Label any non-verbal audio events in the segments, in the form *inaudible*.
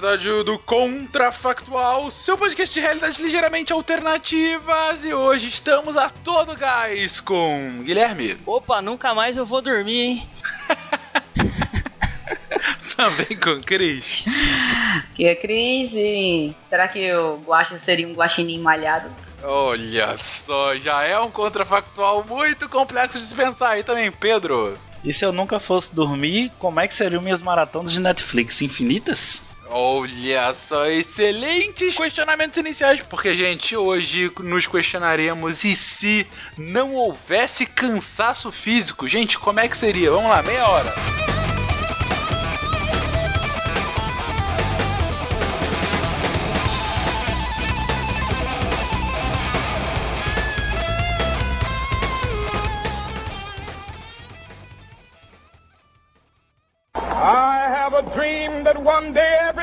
Episódio do Contrafactual, seu podcast de realidades ligeiramente alternativas. E hoje estamos a todo gás com Guilherme. Opa, nunca mais eu vou dormir, hein? *laughs* Também com Cris. Que é Cris e... Será que o guache seria um guaxinim malhado? Olha só, já é um contrafactual muito complexo de se pensar aí também, Pedro. E se eu nunca fosse dormir, como é que seriam minhas maratonas de Netflix? Infinitas? Olha só, excelentes questionamentos iniciais, porque, gente, hoje nos questionaremos e se não houvesse cansaço físico? Gente, como é que seria? Vamos lá, meia hora. I have a dream that one day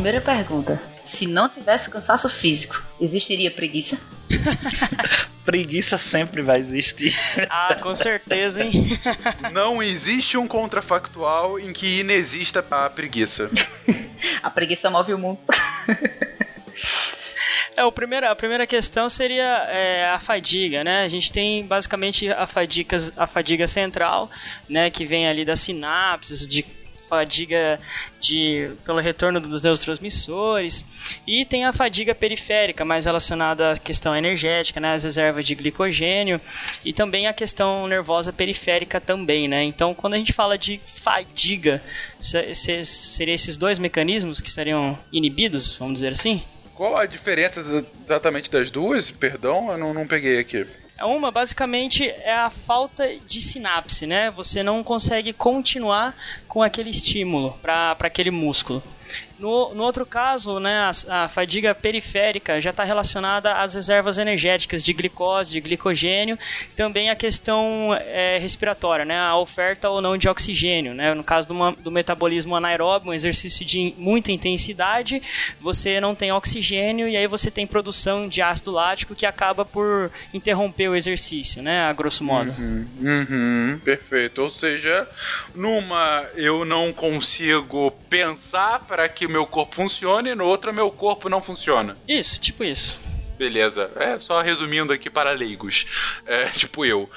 Primeira pergunta. Se não tivesse cansaço físico, existiria preguiça? *laughs* Preguiça sempre vai existir. Ah, com certeza, hein? *laughs* Não existe um contrafactual em que inexista a preguiça. *laughs* A preguiça move o mundo. É, o primeiro, a primeira questão seria é, a fadiga, né? A gente tem basicamente a fadiga, a fadiga central, né? Que vem ali das sinapses, de fadiga de, pelo retorno dos neurotransmissores e tem a fadiga periférica, mais relacionada à questão energética, né, as reservas de glicogênio e também a questão nervosa periférica também, né? Então, quando a gente fala de fadiga, seriam esses dois mecanismos que estariam inibidos, vamos dizer assim? Qual a diferença exatamente das duas? Perdão, eu não, não peguei aqui. Uma, basicamente, é a falta de sinapse, né? Você não consegue continuar com aquele estímulo para aquele músculo. No, no outro caso, né, a, a fadiga periférica já está relacionada às reservas energéticas de glicose, de glicogênio, também a questão é, respiratória, né, a oferta ou não de oxigênio. Né, no caso do, uma, do metabolismo anaeróbio, um exercício de muita intensidade, você não tem oxigênio e aí você tem produção de ácido lático que acaba por interromper o exercício, né, a grosso modo. Uhum, uhum, perfeito. Ou seja, numa eu não consigo pensar para que meu corpo funcione, no outro meu corpo não funciona. Isso, tipo isso. Beleza, é só resumindo aqui para leigos, é, *laughs* tipo eu.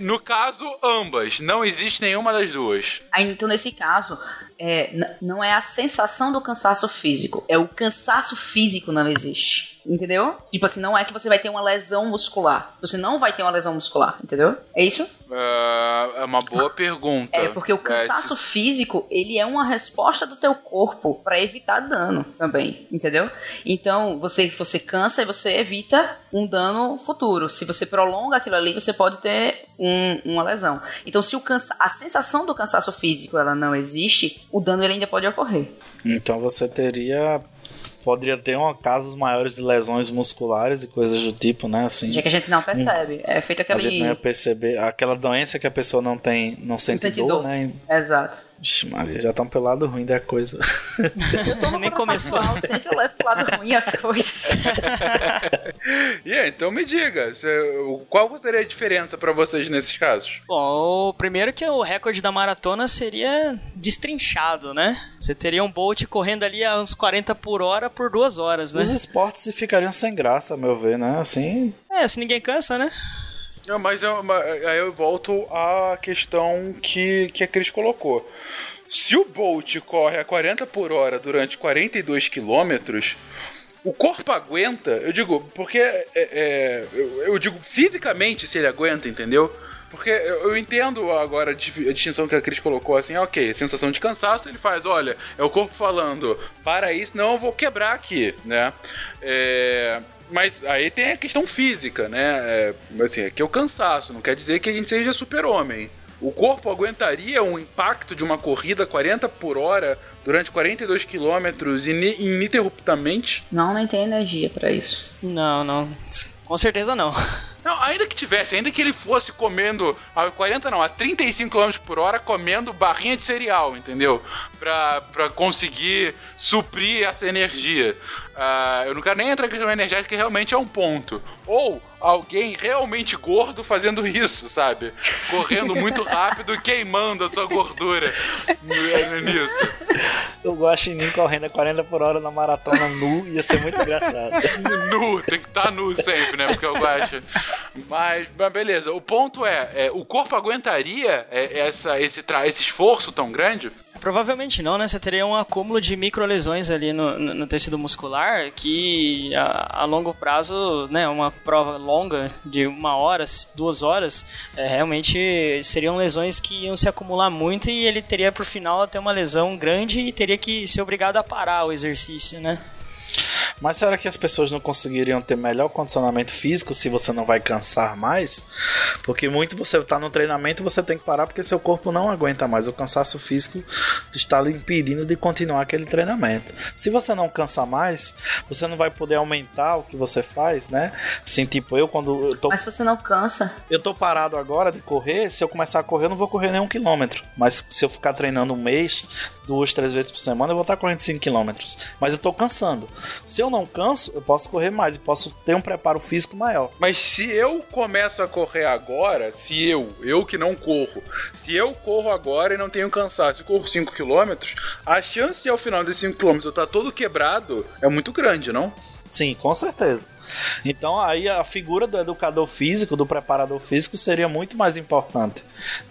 no caso, ambas, não existe nenhuma das duas. Então, nesse caso, é, não é a sensação do cansaço físico, é o cansaço físico não existe. Entendeu? Tipo assim, não é que você vai ter uma lesão muscular. Você não vai ter uma lesão muscular, entendeu? É isso? Ah, é uma boa pergunta. É, porque o cansaço físico, ele é uma resposta do teu corpo pra evitar dano também, entendeu? Então, você, você cansa e você evita um dano futuro. Se você prolonga aquilo ali, você pode ter um- uma lesão. Então, se o cansa a sensação do cansaço físico ela não existe, o dano ele ainda pode ocorrer. Então você teria. Poderia ter uma, casos maiores de lesões musculares e coisas do tipo, né? Assim. Já que a gente não percebe. É feito A gente aquele. não ia perceber. Aquela doença que a pessoa não tem, não sente, sente dor, dor. né? Exato. Vixe, Maria, já tá um pelado ruim da coisa. *laughs* Nem começou. Atual, sempre *laughs* levo pro lado ruim as coisas. *laughs* E aí, então me diga, qual seria a diferença pra vocês nesses casos? Bom, o primeiro que o recorde da maratona seria destrinchado, né? Você teria um Bolt correndo ali a uns 40 por hora por duas horas, né? Os esportes ficariam sem graça, a meu ver, né? Assim, É, se ninguém cansa, né? Não, mas eu, ma- aí eu volto à questão que, que a Cris colocou. Se o Bolt corre a 40 por hora durante 42 quilômetros, o corpo aguenta, eu digo, porque é, é, eu, eu digo fisicamente se ele aguenta, entendeu? Porque eu, eu entendo agora a di- a distinção que a Cris colocou assim, ok, sensação de cansaço, ele faz, olha, é o corpo falando, para isso, não, eu vou quebrar aqui, né? É, mas aí tem a questão física, né? É, assim, aqui é o cansaço, não quer dizer que a gente seja super-homem. O corpo aguentaria um impacto de uma corrida 40 por hora durante 42 quilômetros ini- ininterruptamente? Não, nem tem energia pra isso. Não, não. Com certeza não. Não, ainda que tivesse, ainda que ele fosse comendo a 40 não, a 35 km por hora comendo barrinha de cereal, entendeu? Pra, pra conseguir suprir essa energia. Ah, eu não quero nem entrar em questão energética, que realmente é um ponto. Ou alguém realmente gordo fazendo isso, sabe? Correndo muito rápido e queimando a sua gordura nisso. o Guaxinim correndo a 40 por hora na maratona nu ia ser muito engraçado. *laughs* nu, tem que estar nu sempre, né? Porque eu gosto. Mas, mas beleza, o ponto é, é, o corpo aguentaria é, essa, esse, esse esforço tão grande? Provavelmente não, né? Você teria um acúmulo de microlesões ali no, no, no tecido muscular que a, a longo prazo, né? Uma prova longa de uma hora, duas horas, é, realmente seriam lesões que iam se acumular muito e ele teria por final até uma lesão grande e teria que ser obrigado a parar o exercício, né? Mas será que as pessoas não conseguiriam ter melhor condicionamento físico se você não vai cansar mais? Porque muito você tá no treinamento e você tem que parar porque seu corpo não aguenta mais. O cansaço físico está lhe impedindo de continuar aquele treinamento. Se você não cansa mais, você não vai poder aumentar o que você faz, né? Assim, tipo, eu quando eu tô Mas se você não cansa, eu tô parado agora de correr, se eu começar a correr, eu não vou correr nenhum quilômetro. Mas se eu ficar treinando um mês, duas, três vezes por semana, eu vou estar correndo 5 quilômetros. Mas eu tô cansando. Se eu não canso, eu posso correr mais e posso ter um preparo físico maior. Mas se eu começo a correr agora, se eu, eu que não corro, se eu corro agora e não tenho cansaço e corro 5 km, a chance de ao final desses 5 km eu estar todo quebrado é muito grande, não? Sim, com certeza. Então aí a figura do educador físico, do preparador físico, seria muito mais importante.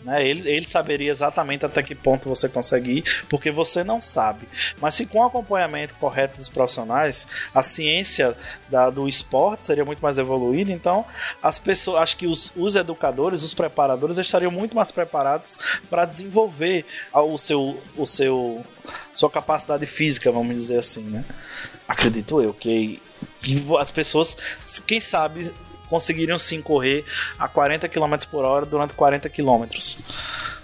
Né? Ele, ele saberia exatamente até que ponto você consegue ir, porque você não sabe. Mas se com o acompanhamento correto dos profissionais, a ciência da- do esporte seria muito mais evoluída, então as pessoas, acho que os, os educadores, os preparadores, estariam muito mais preparados para desenvolver o seu, o seu sua capacidade física, vamos dizer assim, né? Acredito eu que as pessoas, quem sabe, conseguiriam sim correr a 40 km por hora durante 40 km.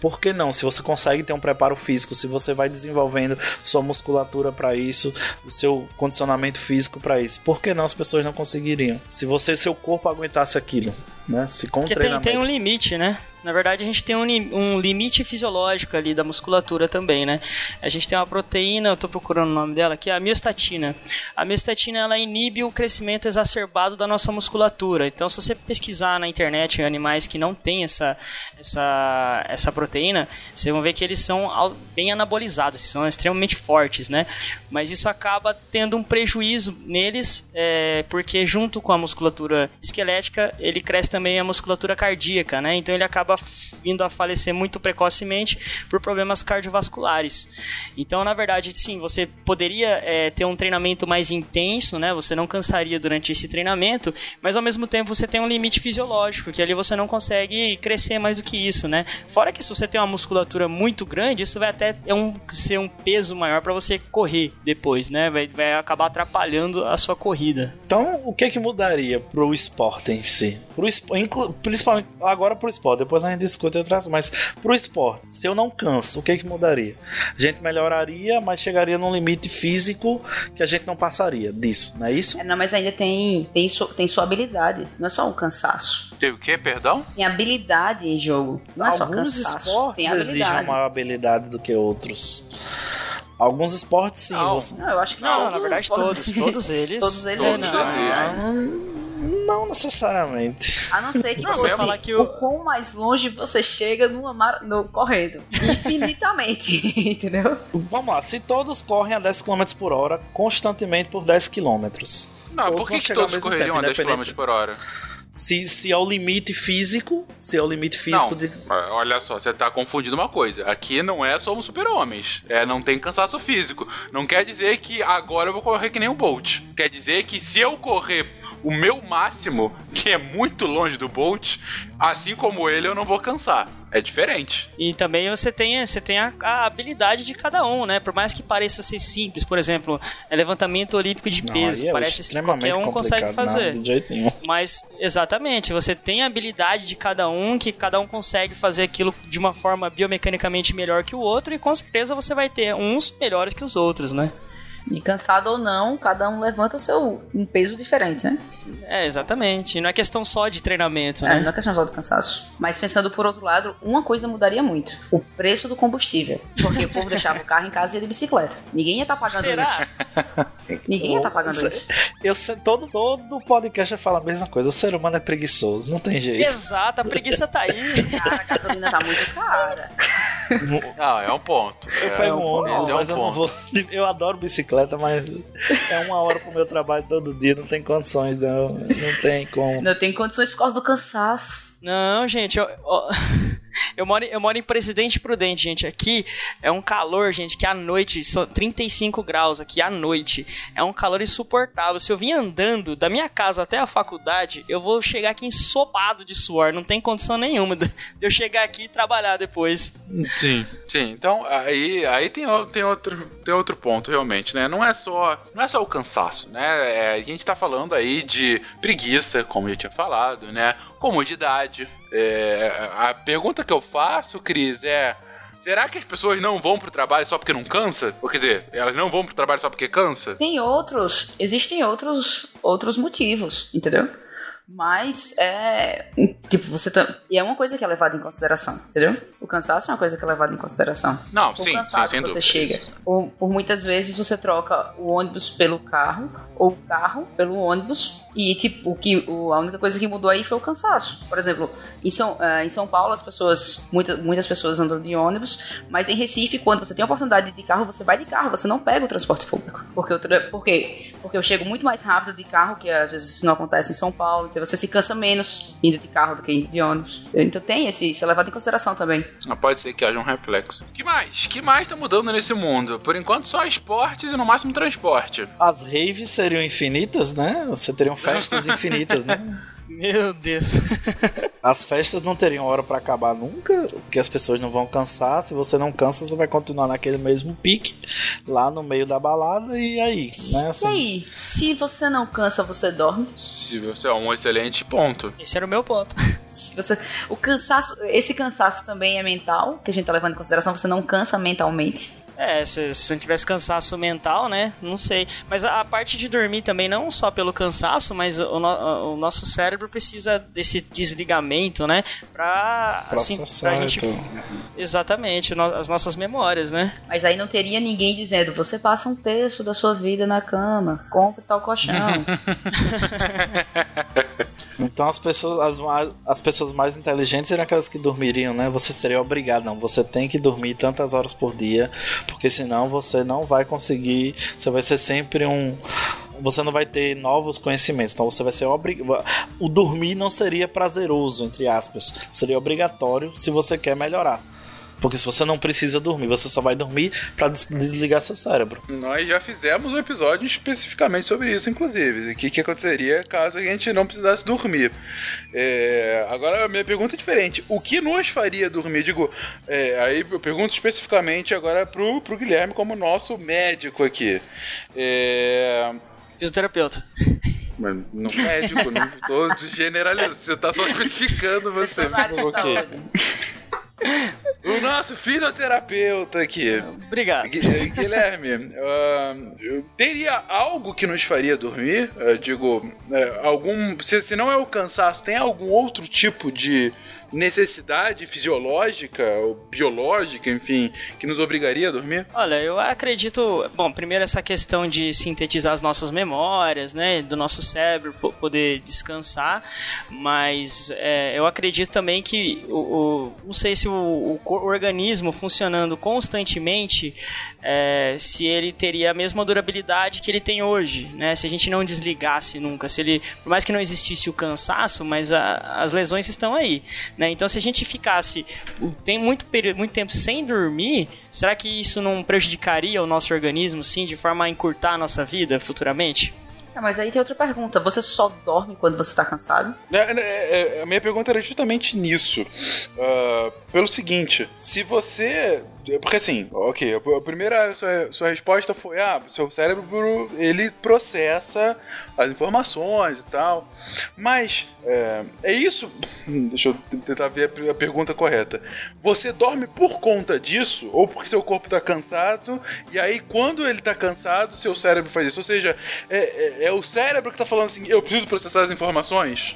Por que não? Se você consegue ter um preparo físico, se você vai desenvolvendo sua musculatura para isso, o seu condicionamento físico para isso, por que não as pessoas não conseguiriam? Se você, seu corpo aguentasse aquilo, né? Se com Porque tem, tem um limite, né? Na verdade, a gente tem um, um limite fisiológico ali da musculatura também, né? A gente tem uma proteína, eu tô procurando o nome dela, que é a miostatina. A miostatina, ela inibe o crescimento exacerbado da nossa musculatura. Então, se você pesquisar na internet em animais que não têm essa, essa, essa proteína, proteína, vocês vão ver que eles são bem anabolizados, são extremamente fortes, né? Mas isso acaba tendo um prejuízo neles, é, porque junto com a musculatura esquelética, ele cresce também a musculatura cardíaca, né? Então ele acaba vindo a falecer muito precocemente por problemas cardiovasculares. Então, na verdade, sim, você poderia é, ter um treinamento mais intenso, né? Você não cansaria durante esse treinamento, mas ao mesmo tempo você tem um limite fisiológico, que ali você não consegue crescer mais do que isso, né? Fora que se você tem uma musculatura muito grande, isso vai até é um, ser um peso maior para você correr depois, né? Vai, vai acabar atrapalhando a sua corrida. Então, o que que mudaria pro esporte em si? Pro espo- inclu- principalmente agora pro esporte, depois a gente discute outras, mas pro esporte, se eu não canso, o que que mudaria? A gente melhoraria, mas chegaria num limite físico que a gente não passaria disso, não é isso? É, não, mas ainda tem, tem, su- tem sua habilidade. Não é só um cansaço. Tem o quê, perdão? Tem habilidade em jogo. Não é só Alguns cansaço. Esportes exigem habilidade. maior habilidade do que outros. Alguns esportes sim, Não. você- Não, eu acho que Não, todos na verdade os todos, *laughs* todos eles. Todos eles Todos não, exigem. não necessariamente. A não ser que Não, você eu falar que o- o quão mais longe você chega numa mar... no correndo. Infinitamente, *laughs* entendeu? Vamos lá, se todos correm a 10 km por hora constantemente por 10 km. Não, por que, que todos correriam tempo, a 10 km por hora? Se, se é o limite físico, se é o limite físico Não, de. olha só, você tá confundindo uma coisa. Aqui não é somos super-homens. É, não tem cansaço físico. Não quer dizer que agora eu vou correr que nem o Bolt. Quer dizer que se eu correr o meu máximo, que é muito longe do Bolt, assim como ele, eu não vou cansar. É diferente. E também você tem, você tem a, a habilidade de cada um, né? Por mais que pareça ser simples, por exemplo, é levantamento olímpico de Não, peso, aí é parece que qualquer um consegue fazer. Não, de jeito nenhum. Mas, exatamente, você tem a habilidade de cada um, que cada um consegue fazer aquilo de uma forma biomecanicamente melhor que o outro, e com certeza você vai ter uns melhores que os outros, né? E cansado ou não, cada um levanta o seu um peso diferente, né? É, exatamente. E não é questão só de treinamento, É, né? não é questão só do cansaço. Mas pensando por outro lado, uma coisa mudaria muito: o preço do combustível. Porque o povo deixava o carro em casa e ia de bicicleta. Ninguém ia estar pagando Será? isso. Ninguém ia estar pagando isso. Eu sei, todo, todo podcast fala a mesma coisa. O ser humano é preguiçoso, não tem jeito. Exato, a preguiça tá aí. Cara, a gasolina tá muito cara. *laughs* Não, é um ponto. Eu é, pego um esse ônibus, é um mas eu não ponto. vou. *laughs* Eu adoro bicicleta, mas é uma hora pro meu trabalho todo dia, não tem condições, não. Não tem como. Não tem condições por causa do cansaço. Não, gente, eu, ó, *laughs* eu, moro, eu moro em Presidente Prudente, gente. Aqui é um calor, gente, que à noite, são 35 graus aqui à noite. É um calor insuportável. Se eu vim andando da minha casa até a faculdade, eu vou chegar aqui ensopado de suor. Não tem condição nenhuma de eu chegar aqui e trabalhar depois. Sim, sim. Então, aí, aí tem, tem, outro, tem outro ponto, realmente, né? Não é só, não é só o cansaço, né? É, a gente tá falando aí de preguiça, como eu tinha falado, né? Comodidade. É, a pergunta que eu faço, Cris, é... Será que as pessoas não vão pro trabalho só porque não cansa? Ou quer dizer, elas não vão pro trabalho só porque cansa? Tem outros, existem outros, outros motivos, entendeu? Mas é. Tipo, você tá. E é uma coisa que é levada em consideração, entendeu? O cansaço é uma coisa que é levada em consideração. Não, O sim, sim, cansado sem que você dúvida. chega. Por, por muitas vezes você troca o ônibus pelo carro, ou o carro pelo ônibus, e tipo, o que, o, a única coisa que mudou aí foi o cansaço. Por exemplo, em São, eh, em São Paulo as pessoas, muita, muitas pessoas andam de ônibus, mas em Recife, quando você tem a oportunidade de ir de carro, você vai de carro, você não pega o transporte público. Porque, o tra- por quê? Porque eu chego muito mais rápido de carro, que às vezes isso não acontece em São Paulo, então você se cansa menos indo de carro do que de ônibus. Então tem esse, isso é levado em consideração também. Mas pode ser que haja um reflexo. que mais? que mais tá mudando nesse mundo? Por enquanto, só esportes e no máximo transporte. As raves seriam infinitas, né? Você teriam festas infinitas, né? *laughs* Meu Deus. *laughs* As festas não teriam hora pra acabar nunca, porque as pessoas não vão cansar. Se você não cansa, você vai continuar naquele mesmo pique, lá no meio da balada, e aí, né? E Assim, aí, se você não cansa, você dorme? Se você é um excelente ponto. Esse era o meu ponto. Se você, o cansaço, esse cansaço também é mental, que a gente tá levando em consideração, você não cansa mentalmente. É, se, se não tivesse cansaço mental, né? Não sei. Mas a, a parte de dormir também, não só pelo cansaço, mas o, no- o nosso cérebro precisa desse desligamento, né? Pra, assim, pra gente. tudo. Exatamente, no- as nossas memórias, né? Mas aí não teria ninguém dizendo, você passa um terço da sua vida na cama, compre tal colchão. *laughs* Então as pessoas, as, as pessoas mais inteligentes seriam aquelas que dormiriam, né? Você seria obrigado, não. Você tem que dormir tantas horas por dia, porque senão você não vai conseguir. Você vai ser sempre um. Você não vai ter novos conhecimentos. Então você vai ser obrigado. O dormir não seria prazeroso, entre aspas. Seria obrigatório se você quer melhorar. Porque se você não precisa dormir, você só vai dormir pra des- desligar seu cérebro. Nós já fizemos um episódio especificamente sobre isso, inclusive. O que, que aconteceria caso a gente não precisasse dormir. É, agora, a minha pergunta é diferente. O que nos faria dormir? Digo, é, aí eu pergunto especificamente agora pro, pro Guilherme, como nosso médico aqui. É, Fisioterapeuta. mas não médico, não tô generalizando. Você tá só *laughs* especificando você. Pessoas *laughs* O nosso fisioterapeuta aqui. Obrigado. Eh, Guilherme, ah, teria algo que nos faria dormir? Eu digo, eh, algum. Se, se não é o cansaço, tem algum outro tipo de necessidade fisiológica ou biológica, enfim, que nos obrigaria a dormir? Olha, eu acredito. Bom, primeiro essa questão de sintetizar as nossas memórias, né? Do nosso cérebro po- poder descansar. Mas é, eu acredito também que o, o- não sei se o, o organismo funcionando constantemente, é, se ele teria a mesma durabilidade que ele tem hoje, né? Se a gente não desligasse nunca, se ele, por mais que não existisse o cansaço, mas a- as lesões estão aí, né? Então, se a gente ficasse tem muito período, muito tempo sem dormir, será que isso não prejudicaria o nosso organismo, sim, de forma a encurtar a nossa vida futuramente? Ah, mas aí tem outra pergunta. Você só dorme quando você tá cansado? É, é, é, a minha pergunta era justamente nisso. Ah, pelo seguinte, se você. Porque assim, ok, a primeira sua, sua resposta foi: ah, seu cérebro ele processa as informações e tal. Mas é, é isso. *laughs* Deixa eu tentar ver a, a pergunta correta. Você dorme por conta disso? Ou porque seu corpo tá cansado? E aí, quando ele tá cansado, seu cérebro faz isso? Ou seja, é, é- é o cérebro que tá falando assim: eu preciso processar as informações?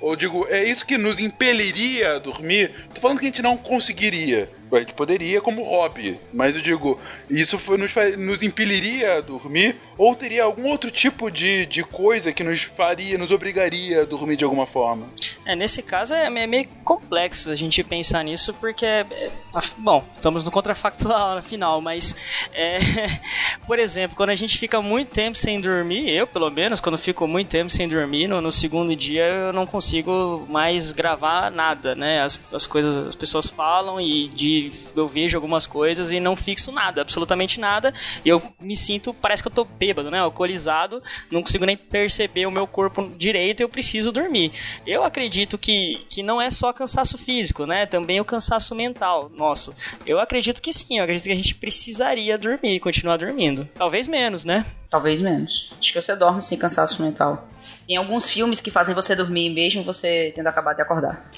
Ou digo, é isso que nos impeliria a dormir? Tô falando que a gente não conseguiria. A gente poderia como hobby, mas eu digo, isso foi, nos, nos impeliria a dormir? Ou teria algum outro tipo de, de coisa que nos faria, nos obrigaria a dormir de alguma forma? É, nesse caso é me- meio complexo a gente pensar nisso, porque, é, é, bom, estamos no contrafactual *laughs* final, mas, é, *laughs* por exemplo, quando a gente fica muito tempo sem dormir, eu pelo menos, quando fico muito tempo sem dormir, no, no segundo dia eu não consigo mais gravar nada, né? As, as coisas, as pessoas falam e de, eu vejo algumas coisas e não fixo nada, absolutamente nada, e eu me sinto, parece que eu tô bêbado, né? Alcoolizado, não consigo nem perceber o meu corpo direito e eu preciso dormir. Eu acredito que, que não é só cansaço físico, né? Também o cansaço mental nosso. Eu acredito que sim, eu acredito que a gente precisaria dormir continuar dormindo. Talvez menos, né? Talvez menos. Acho que você dorme sem cansaço mental. Tem alguns filmes que fazem você dormir mesmo você tendo acabado de acordar.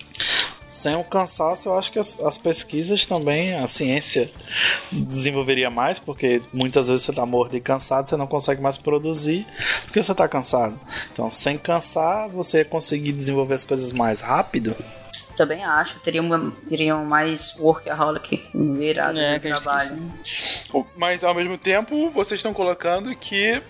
Sem o cansaço, eu acho que as, as pesquisas também, a ciência desenvolveria mais, porque muitas vezes você tá morto e cansado, você não consegue mais produzir, porque você tá cansado. Então, sem cansar, você conseguir desenvolver as coisas mais rápido. Também acho. Teriam, teriam mais workaholic no irado É, no trabalho. Mas ao mesmo tempo, vocês estão colocando que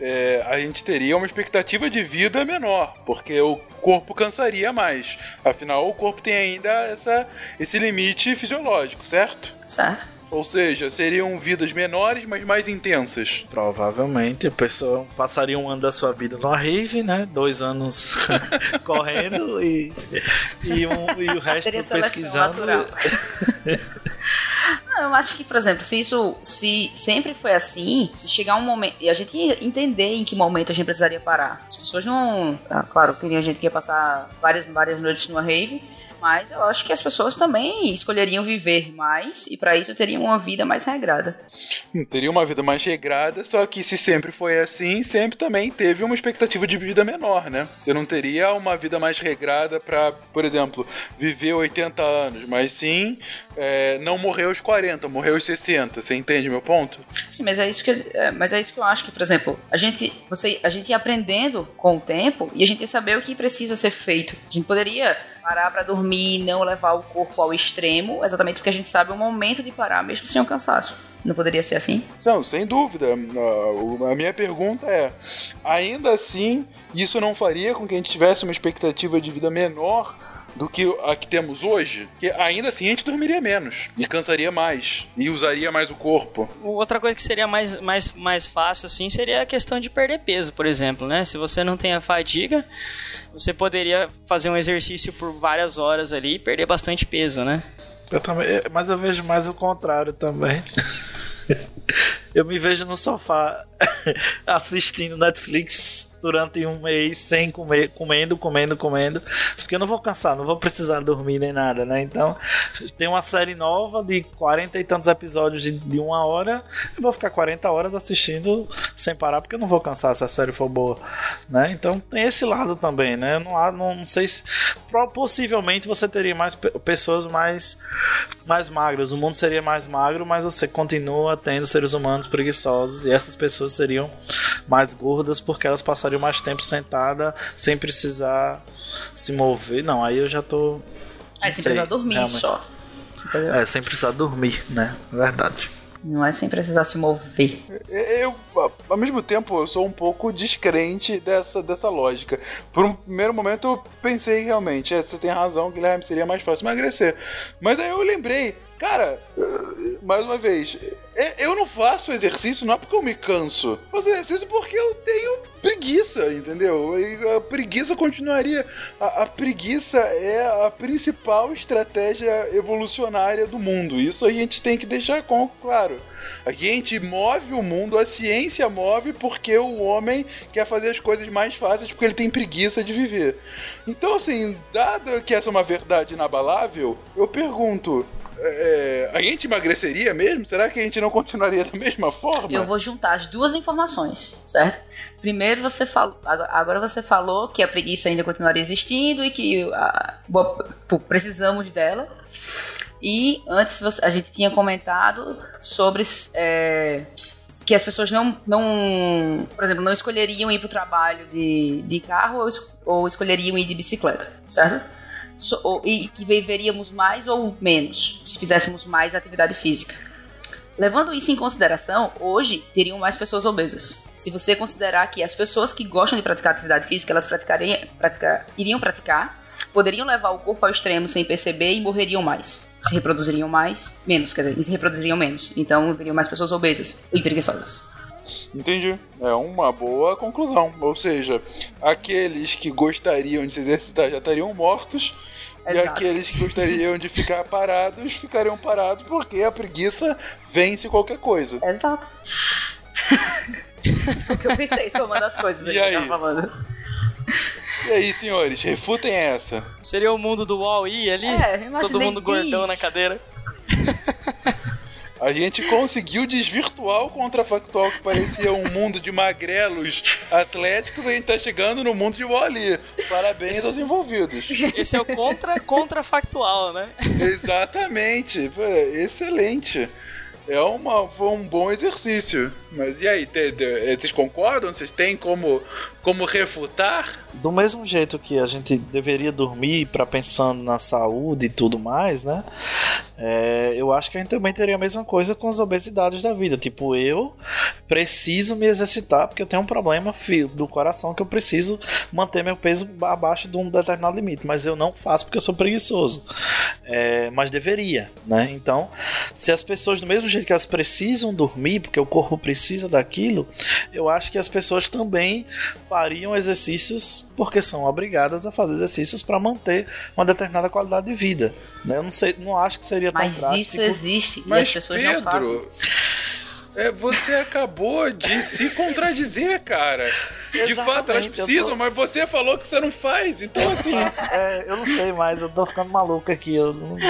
é, a gente teria uma expectativa de vida menor, porque o corpo cansaria mais. Afinal, o corpo tem ainda essa, esse limite fisiológico, certo? Certo. Ou seja, seriam vidas menores, mas mais intensas. Provavelmente a pessoa passaria um ano da sua vida numa rave, né? Dois anos *laughs* correndo e, e, um- e o resto pesquisando. Não, eu acho que, por exemplo, se isso se sempre foi assim, e chegar um momento. E a gente entender em que momento a gente precisaria parar. As pessoas não. ah, claro, teria gente que ia passar várias, várias noites numa rave. Mas eu acho que as pessoas também escolheriam viver mais e para isso teriam uma vida mais regrada. Hum, Teria uma vida mais regrada, só que se sempre foi assim, sempre também teve uma expectativa de vida menor, né? Você não teria uma vida mais regrada pra, por exemplo, viver 80 anos, mas sim é, não morrer aos 40, morrer aos 60. Você entende meu ponto? Sim, mas é isso que é, mas é isso que eu acho que, por exemplo, a gente você a gente ia aprendendo com o tempo e a gente ia saber o que precisa ser feito. A gente poderia parar pra dormir e não levar o corpo ao extremo, exatamente porque a gente sabe o momento de parar, mesmo sem o cansaço. Não poderia ser assim? Não, sem dúvida. A- A minha pergunta é: ainda assim, isso não faria com que a gente tivesse uma expectativa de vida menor do que a que temos hoje? Que ainda assim a gente dormiria menos e cansaria mais e usaria mais o corpo. Outra coisa que seria mais, mais, mais fácil, assim, seria a questão de perder peso, por exemplo, né? Se você não tem a fadiga, você poderia fazer um exercício por várias horas ali e perder bastante peso, né? Eu também, é, mas eu vejo mais o contrário também. *laughs* Eu me vejo no sofá *laughs* assistindo Netflix durante um mês sem comer, comendo, comendo, comendo. Porque eu não vou cansar, não vou precisar dormir nem nada, né? Então, tem uma série nova de 40 e tantos episódios de, de uma hora. Eu vou ficar 40 horas assistindo sem parar, porque eu não vou cansar se a série for boa, né? Então, tem esse lado também, né? Não, não, não sei se. Possivelmente você teria mais pe- pessoas mais, mais magras. O mundo seria mais magro, mas você continua tendo seres humanos preguiçosos. E essas pessoas seriam mais gordas porque elas passariam mais tempo sentada sem precisar se mover. Não, aí eu já tô. Aí sem sei, precisar dormir realmente. só. Entendeu? É, sem precisar dormir, né? Verdade. Não é sem precisar se mover. Eu, ao mesmo tempo, eu sou um pouco descrente dessa, dessa lógica. Por um primeiro momento, eu pensei realmente, é, você tem razão, Guilherme, seria mais fácil emagrecer. Mas aí eu lembrei, cara, mais uma vez, eu não faço exercício não é porque eu me canso. Eu faço exercício porque eu tenho preguiça, entendeu? E a preguiça continuaria. A, a preguiça é a principal estratégia evolucionária do mundo. Isso a gente tem que deixar com claro. A gente move o mundo, a ciência move porque o homem quer fazer as coisas mais fáceis porque ele tem preguiça de viver. Então, assim, dado que essa é uma verdade inabalável, eu pergunto. É, a gente emagreceria mesmo? Será que a gente não continuaria da mesma forma? Eu vou juntar as duas informações, certo? Primeiro você falou, agora você falou que a preguiça ainda continuaria existindo e que ah, pô, precisamos dela. E antes você- a gente tinha comentado sobre é, que as pessoas não, não, por exemplo, não escolheriam ir para o trabalho de, de carro ou, ou escolheriam ir de bicicleta, certo? Ou- e que viveríamos mais ou menos se fizéssemos mais atividade física. Levando isso em consideração, hoje teriam mais pessoas obesas. Se você considerar que as pessoas que gostam de praticar atividade física, elas praticariam, praticar, iriam praticar, poderiam levar o corpo ao extremo sem perceber e morreriam mais. Se reproduziriam mais, menos, quer dizer, se reproduziriam menos. Então, haveriam mais pessoas obesas e preguiçosas. Entendi. É uma boa conclusão. Ou seja, aqueles que gostariam de se exercitar já estariam mortos. E Exato. aqueles que gostariam de ficar parados ficariam parados porque a preguiça vence qualquer coisa. Exato. o que eu pensei somando as coisas E que aí? falando. E aí, senhores, refutem essa. Seria o mundo do Wall-E ali? É, Todo mundo gordão isso. na cadeira. *laughs* A gente conseguiu desvirtuar o contrafactual que parecia um mundo de magrelos atléticos e a gente tá chegando no mundo de Wally. Parabéns aos envolvidos. Esse é o contra contrafactual, né? Exatamente. Pô, excelente. É uma, foi um bom exercício. Mas e aí, te- te- vocês concordam? Vocês têm como, como refutar? Do mesmo jeito que a gente deveria dormir para pensando na saúde e tudo mais, né? É, eu acho que a gente também teria a mesma coisa com as obesidades da vida. Tipo, eu preciso me exercitar porque eu tenho um problema do coração que eu preciso manter meu peso abaixo de um determinado limite. Mas eu não faço porque eu sou preguiçoso. É, mas deveria, né? Então, se as pessoas, do mesmo jeito que elas precisam dormir, porque o corpo precisa daquilo, eu acho que as pessoas também fariam exercícios porque são obrigadas a fazer exercícios para manter uma determinada qualidade de vida. né? Eu não sei, não acho que seria tão Mas prático. isso existe e Mas as pessoas não fazem. Pedro, é, você acabou de se contradizer, cara. De fato, elas precisam, tô- mas você falou que você não faz. Então, assim, *laughs* É, eu não sei mais, eu tô ficando maluco aqui. Eu não- *laughs*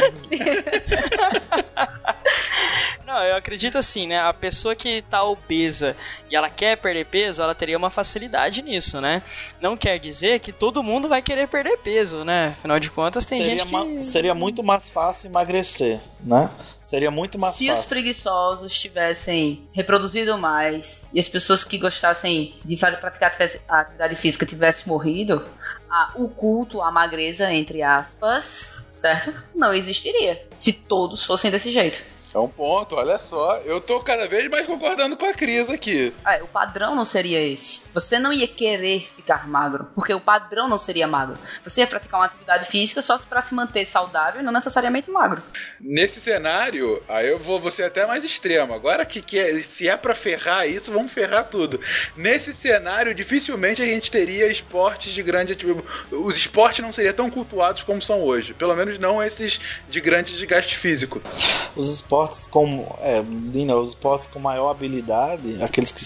Não, eu acredito assim, né? A pessoa que tá obesa e ela quer perder peso, ela teria uma facilidade nisso, né? Não quer dizer que todo mundo vai querer perder peso, né? Afinal de contas, tem seria, gente que. seria muito mais fácil emagrecer, né? Seria muito mais Se os fácil. preguiçosos tivessem reproduzido mais e as pessoas que gostassem de praticar atividade- a atividade física tivessem morrido, a- o culto à magreza, entre aspas, certo? Não existiria se todos fossem desse jeito. É um ponto, olha só. Eu tô cada vez mais concordando com a Cris aqui. Ah, o padrão não seria esse. Você não ia querer ficar magro, porque o padrão não seria magro. Você ia praticar uma atividade física só para se manter saudável e não necessariamente magro. Nesse cenário, aí eu vou, vou ser até mais extremo. Agora que, que é- se é pra ferrar isso, vamos ferrar tudo. Nesse cenário, dificilmente a gente teria esportes de grande. Tipo, os esportes não seriam tão cultuados como são hoje. Pelo menos não esses de grande desgaste físico. Os esportes com. É, os esportes com maior habilidade, aqueles que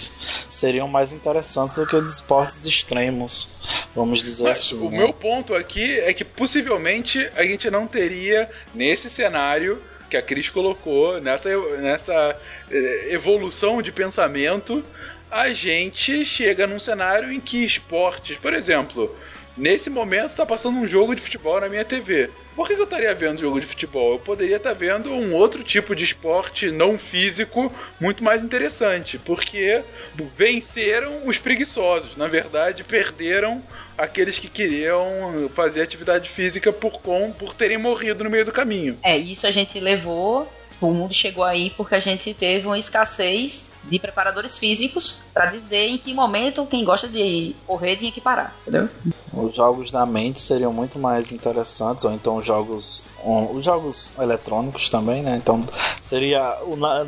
seriam mais interessantes do que os esportes extremos, vamos dizer Mas assim. o né? meu ponto aqui é que possivelmente a gente não teria nesse cenário que a Cris colocou, nessa, nessa eh, evolução de pensamento, a gente chega num cenário em que esportes, por exemplo, nesse momento tá passando um jogo de futebol na minha TV. Por que eu estaria vendo jogo de futebol? Eu poderia estar vendo um outro tipo de esporte não físico muito mais interessante, porque venceram os preguiçosos. Na verdade, perderam aqueles que queriam fazer atividade física por, com, por terem morrido no meio do caminho. É, isso a gente levou. O mundo chegou aí porque a gente teve uma escassez de preparadores físicos pra dizer em que momento quem gosta de correr tinha que parar, entendeu? Os jogos da mente seriam muito mais interessantes, ou então os jogos, um, os jogos eletrônicos também, né? Então seria o na-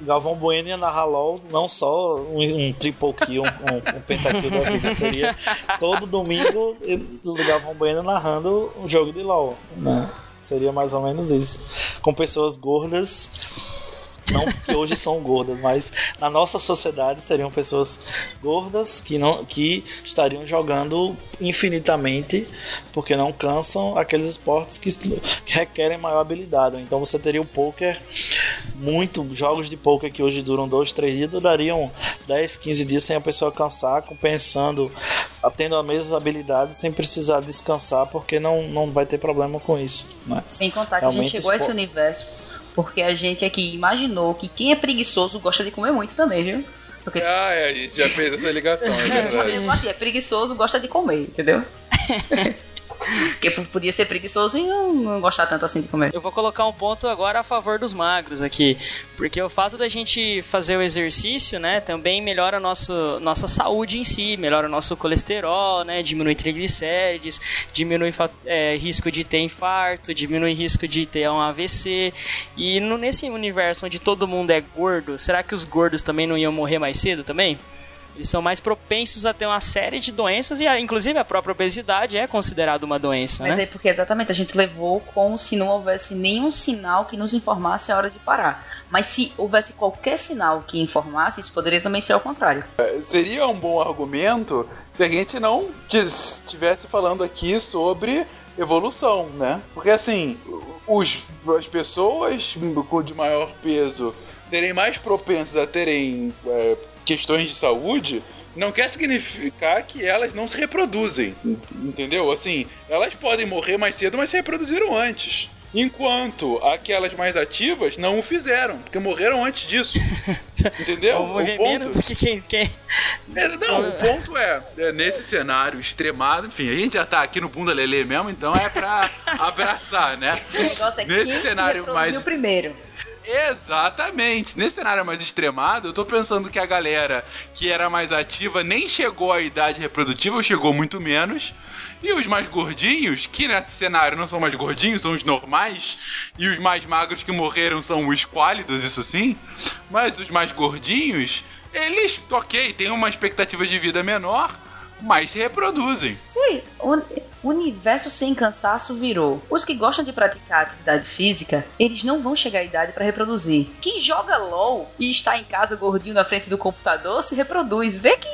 Galvão Bueno ia narrar LOL, não só um, um triple kill, um, um pentakill da vida, seria todo domingo o Galvão Bueno narrando um jogo de LOL, né? Seria mais ou menos isso. Com pessoas gordas não que hoje são gordas, mas na nossa sociedade seriam pessoas gordas que não que estariam jogando infinitamente porque não cansam aqueles esportes que, que requerem maior habilidade. Então você teria o poker muito jogos de poker que hoje duram dois, três dias durariam 10, 15 dias sem a pessoa cansar, compensando, tendo as mesmas habilidades sem precisar descansar porque não, não vai ter problema com isso. Né? Sem contar que a gente Realmente chegou a esse universo porque a gente aqui imaginou que quem é preguiçoso gosta de comer muito também, viu? Porque Ah, é, a gente já fez essa ligação, é *laughs* verdade. assim, é preguiçoso, gosta de comer, entendeu? *laughs* Porque podia ser preguiçoso e não, não gostar tanto assim de comer. Eu vou colocar um ponto agora a favor dos magros aqui, porque o fato da gente fazer o exercício, né, também melhora a nosso, nossa saúde em si, melhora o nosso colesterol, né, diminui triglicérides, diminui é, risco de ter infarto, diminui risco de ter um AVC. E no- nesse universo onde todo mundo é gordo, será que os gordos também não iam morrer mais cedo também? Eles são mais propensos a ter uma série de doenças e, a- inclusive, a própria obesidade é considerada uma doença, Mas né? é porque exatamente a gente levou como se não houvesse nenhum sinal que nos informasse a hora de parar. Mas se houvesse qualquer sinal que informasse, isso poderia também ser ao contrário. Seria um bom argumento se a gente não estivesse falando aqui sobre evolução, né? Porque assim, os, as pessoas com de maior peso serem mais propensas a terem é, questões de saúde não quer significar que elas não se reproduzem, entendeu? Assim, elas podem morrer mais cedo, mas se reproduziram antes. Enquanto aquelas mais ativas não o fizeram, porque morreram antes disso. *laughs* Entendeu? O ponto- menos do que quem, é, Não, o ponto é, é, nesse cenário extremado, enfim, a gente já tá aqui no bunda lelê mesmo, então é pra *laughs* abraçar, né? O negócio é Nesse cenário mais- primeiro. Exatamente. Nesse cenário mais extremado, eu tô pensando que a galera que era mais ativa nem chegou à idade reprodutiva, ou chegou muito menos. E os mais gordinhos, que nesse cenário não são mais gordinhos, são os normais. E os mais magros que morreram são os esquálidos, isso sim. Mas os mais gordinhos, eles, ok, têm uma expectativa de vida menor, mas se reproduzem. Sim, o o universo sem cansaço virou. Os que gostam de praticar atividade física, eles não vão chegar à idade para reproduzir. Quem joga LOL e está em casa gordinho na frente do computador se reproduz. Vê que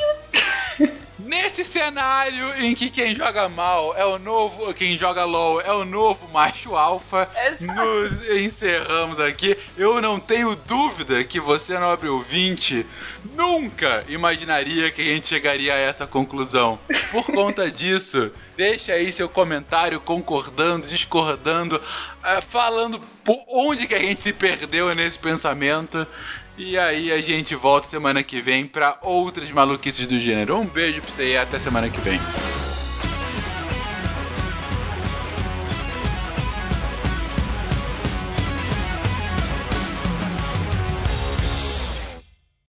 Nesse cenário em que quem joga mal é o novo, quem joga LOL é o novo macho alfa, nos encerramos aqui. Eu não tenho dúvida que você, nobre ouvinte, nunca imaginaria que a gente chegaria a essa conclusão. Por *laughs* conta disso, deixa aí seu comentário concordando, discordando, ah, falando por onde que a gente se perdeu nesse pensamento. E aí a gente volta semana que vem pra outras maluquices do gênero. Um beijo pra você e até semana que vem.